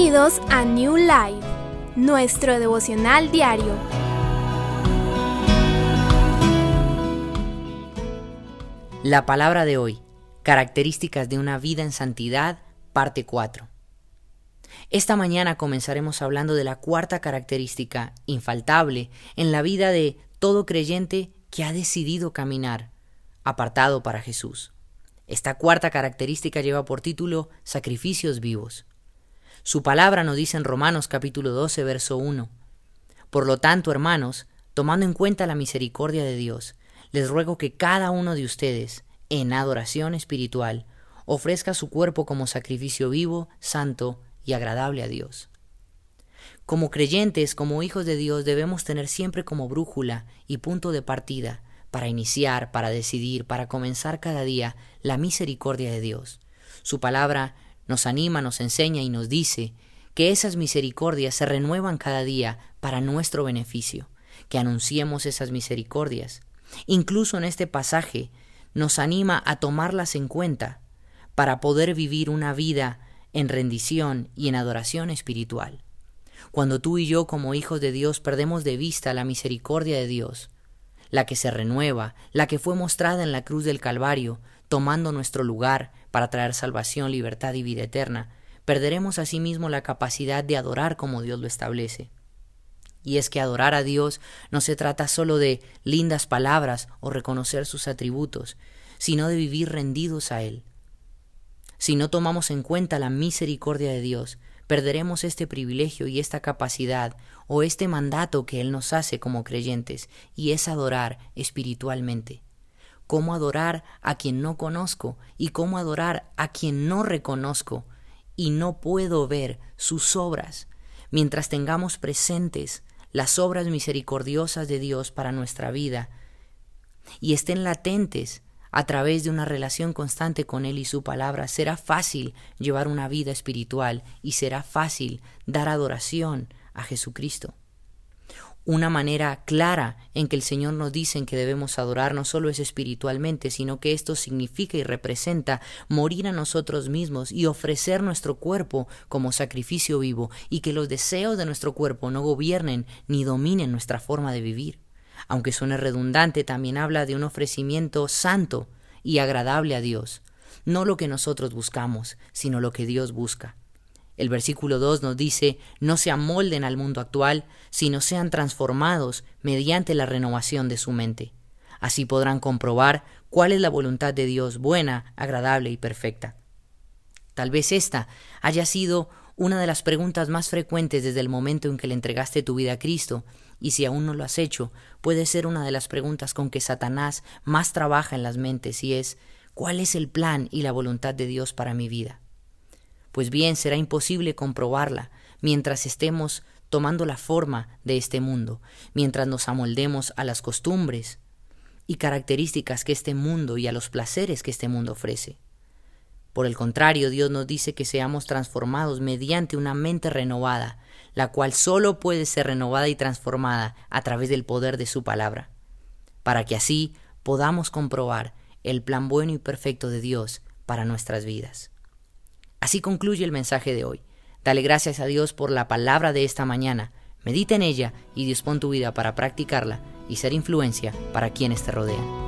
Bienvenidos a New Life, nuestro devocional diario. La palabra de hoy, características de una vida en santidad, parte 4. Esta mañana comenzaremos hablando de la cuarta característica infaltable en la vida de todo creyente que ha decidido caminar apartado para Jesús. Esta cuarta característica lleva por título sacrificios vivos. Su palabra nos dice en Romanos capítulo 12, verso 1. Por lo tanto, hermanos, tomando en cuenta la misericordia de Dios, les ruego que cada uno de ustedes, en adoración espiritual, ofrezca su cuerpo como sacrificio vivo, santo y agradable a Dios. Como creyentes, como hijos de Dios, debemos tener siempre como brújula y punto de partida para iniciar, para decidir, para comenzar cada día la misericordia de Dios. Su palabra nos anima, nos enseña y nos dice que esas misericordias se renuevan cada día para nuestro beneficio, que anunciemos esas misericordias. Incluso en este pasaje nos anima a tomarlas en cuenta para poder vivir una vida en rendición y en adoración espiritual. Cuando tú y yo como hijos de Dios perdemos de vista la misericordia de Dios, la que se renueva, la que fue mostrada en la cruz del Calvario, tomando nuestro lugar para traer salvación, libertad y vida eterna, perderemos asimismo la capacidad de adorar como Dios lo establece. Y es que adorar a Dios no se trata solo de lindas palabras o reconocer sus atributos, sino de vivir rendidos a Él. Si no tomamos en cuenta la misericordia de Dios, perderemos este privilegio y esta capacidad o este mandato que Él nos hace como creyentes, y es adorar espiritualmente. Cómo adorar a quien no conozco y cómo adorar a quien no reconozco y no puedo ver sus obras, mientras tengamos presentes las obras misericordiosas de Dios para nuestra vida y estén latentes a través de una relación constante con Él y su palabra, será fácil llevar una vida espiritual y será fácil dar adoración a Jesucristo. Una manera clara en que el Señor nos dice que debemos adorar no solo es espiritualmente, sino que esto significa y representa morir a nosotros mismos y ofrecer nuestro cuerpo como sacrificio vivo y que los deseos de nuestro cuerpo no gobiernen ni dominen nuestra forma de vivir. Aunque suene redundante, también habla de un ofrecimiento santo y agradable a Dios, no lo que nosotros buscamos, sino lo que Dios busca. El versículo 2 nos dice, no se amolden al mundo actual, sino sean transformados mediante la renovación de su mente. Así podrán comprobar cuál es la voluntad de Dios buena, agradable y perfecta. Tal vez esta haya sido una de las preguntas más frecuentes desde el momento en que le entregaste tu vida a Cristo, y si aún no lo has hecho, puede ser una de las preguntas con que Satanás más trabaja en las mentes, y es ¿cuál es el plan y la voluntad de Dios para mi vida? Pues bien, será imposible comprobarla mientras estemos tomando la forma de este mundo, mientras nos amoldemos a las costumbres y características que este mundo y a los placeres que este mundo ofrece. Por el contrario, Dios nos dice que seamos transformados mediante una mente renovada, la cual solo puede ser renovada y transformada a través del poder de su palabra, para que así podamos comprobar el plan bueno y perfecto de Dios para nuestras vidas. Así concluye el mensaje de hoy. Dale gracias a Dios por la palabra de esta mañana. Medita en ella y dispón tu vida para practicarla y ser influencia para quienes te rodean.